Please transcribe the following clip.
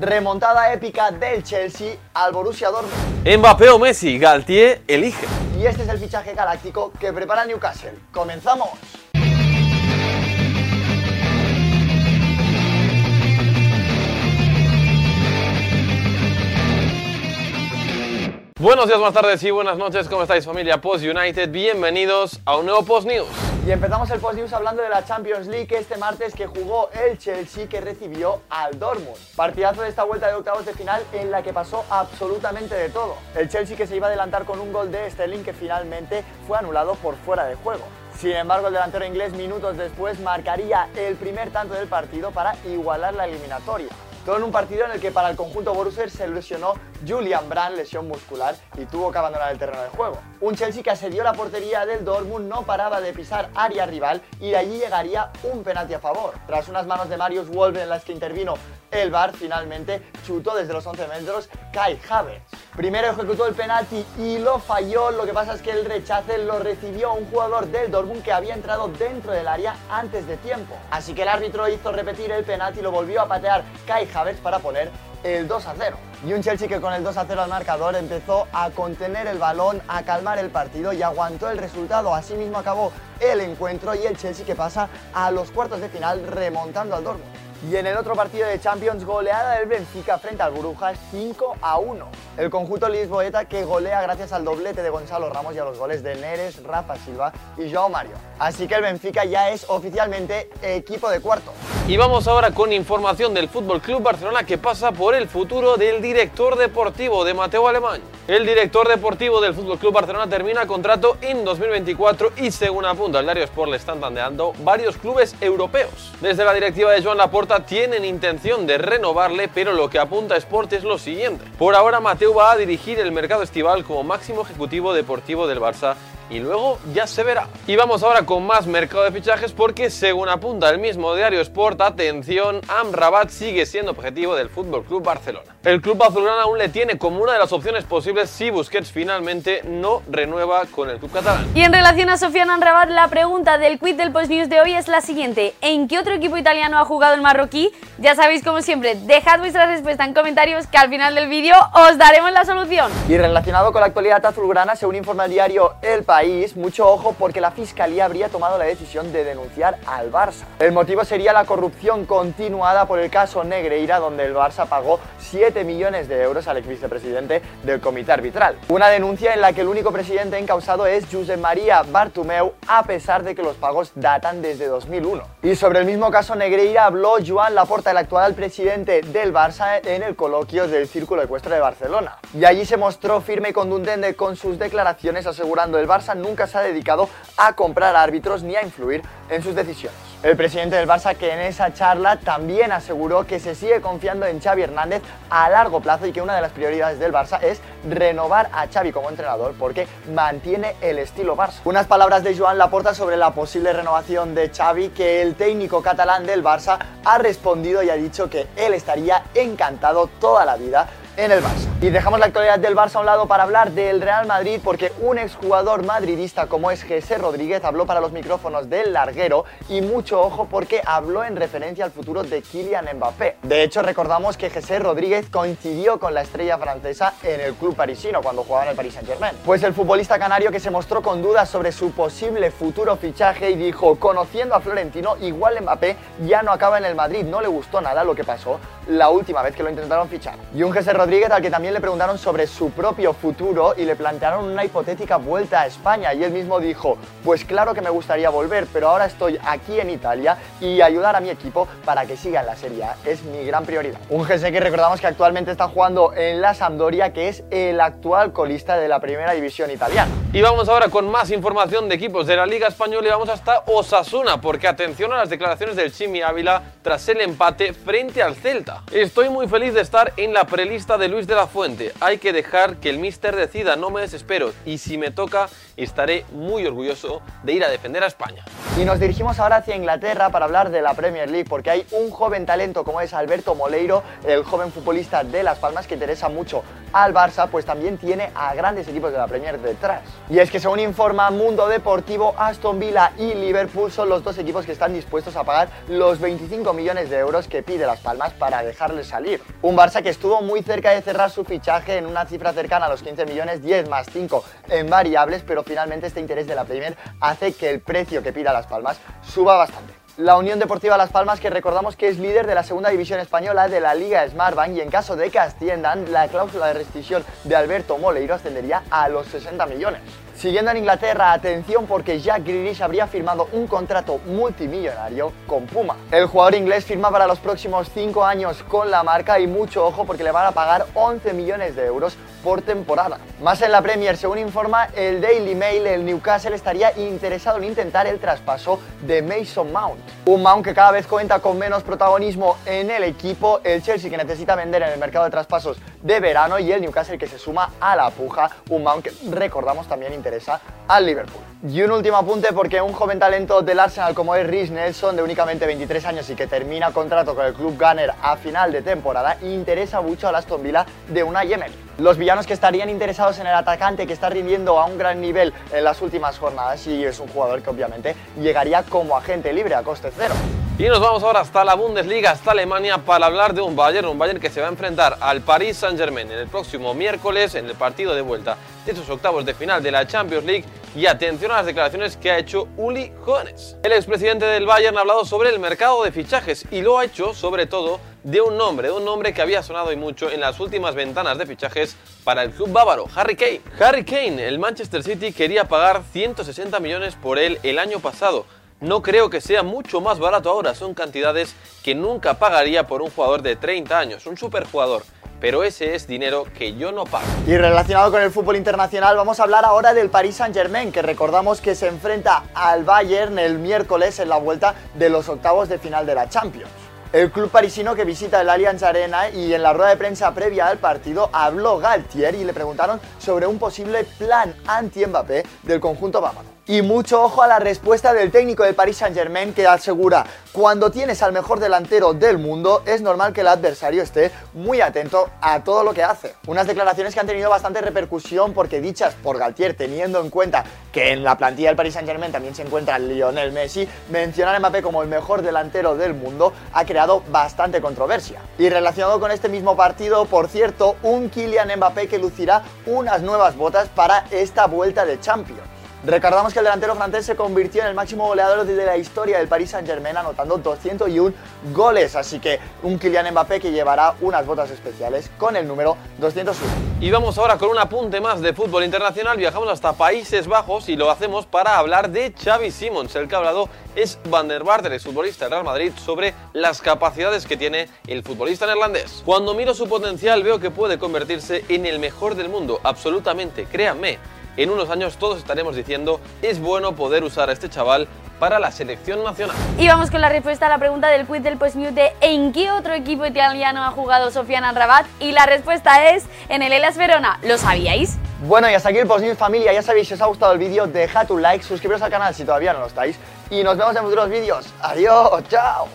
Remontada épica del Chelsea al Borussia Dortmund. Mbappé o Messi, Galtier elige. Y este es el fichaje galáctico que prepara Newcastle. ¡Comenzamos! Buenos días, buenas tardes y buenas noches. ¿Cómo estáis familia Post United? Bienvenidos a un nuevo Post News. Y empezamos el Post News hablando de la Champions League este martes que jugó el Chelsea que recibió al Dortmund. Partidazo de esta vuelta de octavos de final en la que pasó absolutamente de todo. El Chelsea que se iba a adelantar con un gol de Sterling que finalmente fue anulado por fuera de juego. Sin embargo, el delantero inglés minutos después marcaría el primer tanto del partido para igualar la eliminatoria. Todo en un partido en el que para el conjunto Borussia se lesionó Julian Brand, lesión muscular, y tuvo que abandonar el terreno de juego. Un Chelsea que asedió la portería del Dortmund no paraba de pisar área rival y de allí llegaría un penalti a favor. Tras unas manos de Marius Wolves en las que intervino el VAR, finalmente chutó desde los 11 metros Kai Havertz. Primero ejecutó el penalti y lo falló, lo que pasa es que el rechace lo recibió un jugador del Dortmund que había entrado dentro del área antes de tiempo. Así que el árbitro hizo repetir el penalti y lo volvió a patear Kai Havertz para poner el 2 a 0. Y un Chelsea que con el 2 a 0 al marcador empezó a contener el balón, a calmar el partido y aguantó el resultado. Asimismo acabó el encuentro y el Chelsea que pasa a los cuartos de final remontando al Dortmund. Y en el otro partido de Champions, goleada del Benfica frente al Brujas 5 a 1. El conjunto lisboeta que golea gracias al doblete de Gonzalo Ramos y a los goles de Neres, Rafa Silva y Joao Mario. Así que el Benfica ya es oficialmente equipo de cuarto. Y vamos ahora con información del Fútbol Club Barcelona que pasa por el futuro del director deportivo de Mateo Alemán. El director deportivo del Fútbol Club Barcelona termina contrato en 2024 y según apunta el Diario Sport le están tandeando varios clubes europeos. Desde la directiva de Joan Laporta tienen intención de renovarle, pero lo que apunta Sport es lo siguiente. Por ahora Mateo va a dirigir el mercado estival como máximo ejecutivo deportivo del Barça y luego ya se verá. Y vamos ahora con más mercado de fichajes porque según apunta el mismo diario Sport, atención, Amrabat sigue siendo objetivo del Fútbol Club Barcelona. El club azulgrana aún le tiene como una de las opciones posibles si Busquets finalmente no renueva con el club catalán. Y en relación a Sofiane Amrabat, la pregunta del quiz del Post News de hoy es la siguiente: ¿En qué otro equipo italiano ha jugado el marroquí? Ya sabéis, como siempre, dejad vuestra respuesta en comentarios que al final del vídeo os daremos la solución. Y relacionado con la actualidad azulgrana, según informa el diario El País, mucho ojo porque la Fiscalía habría tomado la decisión de denunciar al Barça. El motivo sería la corrupción continuada por el caso Negreira, donde el Barça pagó 7 millones de euros al ex vicepresidente del comité arbitral. Una denuncia en la que el único presidente encausado es Josep María Bartumeu, a pesar de que los pagos datan desde 2001. Y sobre el mismo caso Negreira habló Joan Laporta, el actual presidente del Barça, en el coloquio del Círculo Ecuestre de Barcelona. Y allí se mostró firme y contundente con sus declaraciones asegurando el Barça nunca se ha dedicado a comprar árbitros ni a influir en sus decisiones. El presidente del Barça que en esa charla también aseguró que se sigue confiando en Xavi Hernández a largo plazo y que una de las prioridades del Barça es renovar a Xavi como entrenador porque mantiene el estilo Barça. Unas palabras de Joan Laporta sobre la posible renovación de Xavi que el técnico catalán del Barça ha respondido y ha dicho que él estaría encantado toda la vida en el Barça. Y dejamos la actualidad del Barça a un lado para hablar del Real Madrid porque un exjugador madridista como es José Rodríguez habló para los micrófonos del larguero y mucho ojo porque habló en referencia al futuro de Kylian Mbappé. De hecho recordamos que José Rodríguez coincidió con la estrella francesa en el club parisino cuando jugaba en el Paris Saint Germain. Pues el futbolista canario que se mostró con dudas sobre su posible futuro fichaje y dijo, conociendo a Florentino, igual Mbappé ya no acaba en el Madrid, no le gustó nada lo que pasó la última vez que lo intentaron fichar. Y un José Rodríguez al que también le preguntaron sobre su propio futuro y le plantearon una hipotética vuelta a España y él mismo dijo, pues claro que me gustaría volver, pero ahora estoy aquí en Italia y ayudar a mi equipo para que siga en la Serie es mi gran prioridad. Un José que recordamos que actualmente está jugando en la Sampdoria, que es el actual colista de la primera división italiana. Y vamos ahora con más información de equipos de la Liga Española y vamos hasta Osasuna, porque atención a las declaraciones del Chimi Ávila tras el empate frente al Celta. Estoy muy feliz de estar en la prelista de Luis de la Fuente. Hay que dejar que el míster decida, no me desespero. Y si me toca, estaré muy orgulloso de ir a defender a España. Y nos dirigimos ahora hacia Inglaterra para hablar de la Premier League, porque hay un joven talento como es Alberto Moleiro, el joven futbolista de Las Palmas que interesa mucho al Barça, pues también tiene a grandes equipos de la Premier detrás. Y es que según informa Mundo Deportivo, Aston Villa y Liverpool son los dos equipos que están dispuestos a pagar los 25 millones de euros que pide Las Palmas para dejarles salir. Un Barça que estuvo muy cerca de cerrar su fichaje en una cifra cercana a los 15 millones, 10 más 5 en variables, pero finalmente este interés de la Premier hace que el precio que pida Las Palmas suba bastante la Unión Deportiva Las Palmas, que recordamos que es líder de la segunda división española de la Liga Smartbank y en caso de que asciendan, la cláusula de rescisión de Alberto Moleiro ascendería a los 60 millones. Siguiendo en Inglaterra, atención porque Jack Grealish habría firmado un contrato multimillonario con Puma. El jugador inglés firma para los próximos 5 años con la marca y mucho ojo porque le van a pagar 11 millones de euros por temporada. Más en la Premier, según informa el Daily Mail, el Newcastle estaría interesado en intentar el traspaso de Mason Mount. Un Mount que cada vez cuenta con menos protagonismo en el equipo, el Chelsea que necesita vender en el mercado de traspasos de verano y el Newcastle que se suma a la puja, un Mount que recordamos también interesa al Liverpool. Y un último apunte porque un joven talento del Arsenal como es Rhys Nelson de únicamente 23 años y que termina contrato con el club Gunner a final de temporada interesa mucho al Aston Villa de una Yemen. Los villanos que estarían interesados en el atacante que está rindiendo a un gran nivel en las últimas jornadas y es un jugador que obviamente llegaría como agente libre a coste cero. Y nos vamos ahora hasta la Bundesliga, hasta Alemania, para hablar de un Bayern, un Bayern que se va a enfrentar al Paris Saint-Germain en el próximo miércoles en el partido de vuelta de sus octavos de final de la Champions League. Y atención a las declaraciones que ha hecho Uli Hoeneß. El expresidente del Bayern ha hablado sobre el mercado de fichajes y lo ha hecho sobre todo de un nombre, de un nombre que había sonado y mucho en las últimas ventanas de fichajes para el club bávaro, Harry Kane. Harry Kane, el Manchester City quería pagar 160 millones por él el año pasado no creo que sea mucho más barato ahora, son cantidades que nunca pagaría por un jugador de 30 años, un superjugador. Pero ese es dinero que yo no pago. Y relacionado con el fútbol internacional, vamos a hablar ahora del Paris Saint-Germain, que recordamos que se enfrenta al Bayern el miércoles en la vuelta de los octavos de final de la Champions. El club parisino que visita el Allianz Arena y en la rueda de prensa previa al partido habló Galtier y le preguntaron sobre un posible plan anti-Mbappé del conjunto bávaro. Y mucho ojo a la respuesta del técnico del Paris Saint-Germain que asegura, cuando tienes al mejor delantero del mundo, es normal que el adversario esté muy atento a todo lo que hace. Unas declaraciones que han tenido bastante repercusión porque dichas por Galtier, teniendo en cuenta que en la plantilla del Paris Saint-Germain también se encuentra Lionel Messi, mencionar a Mbappé como el mejor delantero del mundo ha creado bastante controversia. Y relacionado con este mismo partido, por cierto, un Kylian Mbappé que lucirá unas nuevas botas para esta vuelta de Champions. Recordamos que el delantero francés se convirtió en el máximo goleador de la historia del Paris Saint-Germain anotando 201 goles, así que un Kylian Mbappé que llevará unas botas especiales con el número 201. Y vamos ahora con un apunte más de fútbol internacional, viajamos hasta Países Bajos y lo hacemos para hablar de Xavi Simons, el que ha hablado es Van der Vaart, el futbolista del Real Madrid, sobre las capacidades que tiene el futbolista neerlandés. Cuando miro su potencial veo que puede convertirse en el mejor del mundo, absolutamente, créanme en unos años todos estaremos diciendo es bueno poder usar a este chaval para la selección nacional. Y vamos con la respuesta a la pregunta del quiz del Post News de ¿en qué otro equipo italiano ha jugado Sofian Rabat? Y la respuesta es en el Elas Verona. ¿Lo sabíais? Bueno, y hasta aquí el Post News familia. Ya sabéis, si os ha gustado el vídeo, dejad un like, suscribiros al canal si todavía no lo estáis. Y nos vemos en futuros vídeos. Adiós, chao.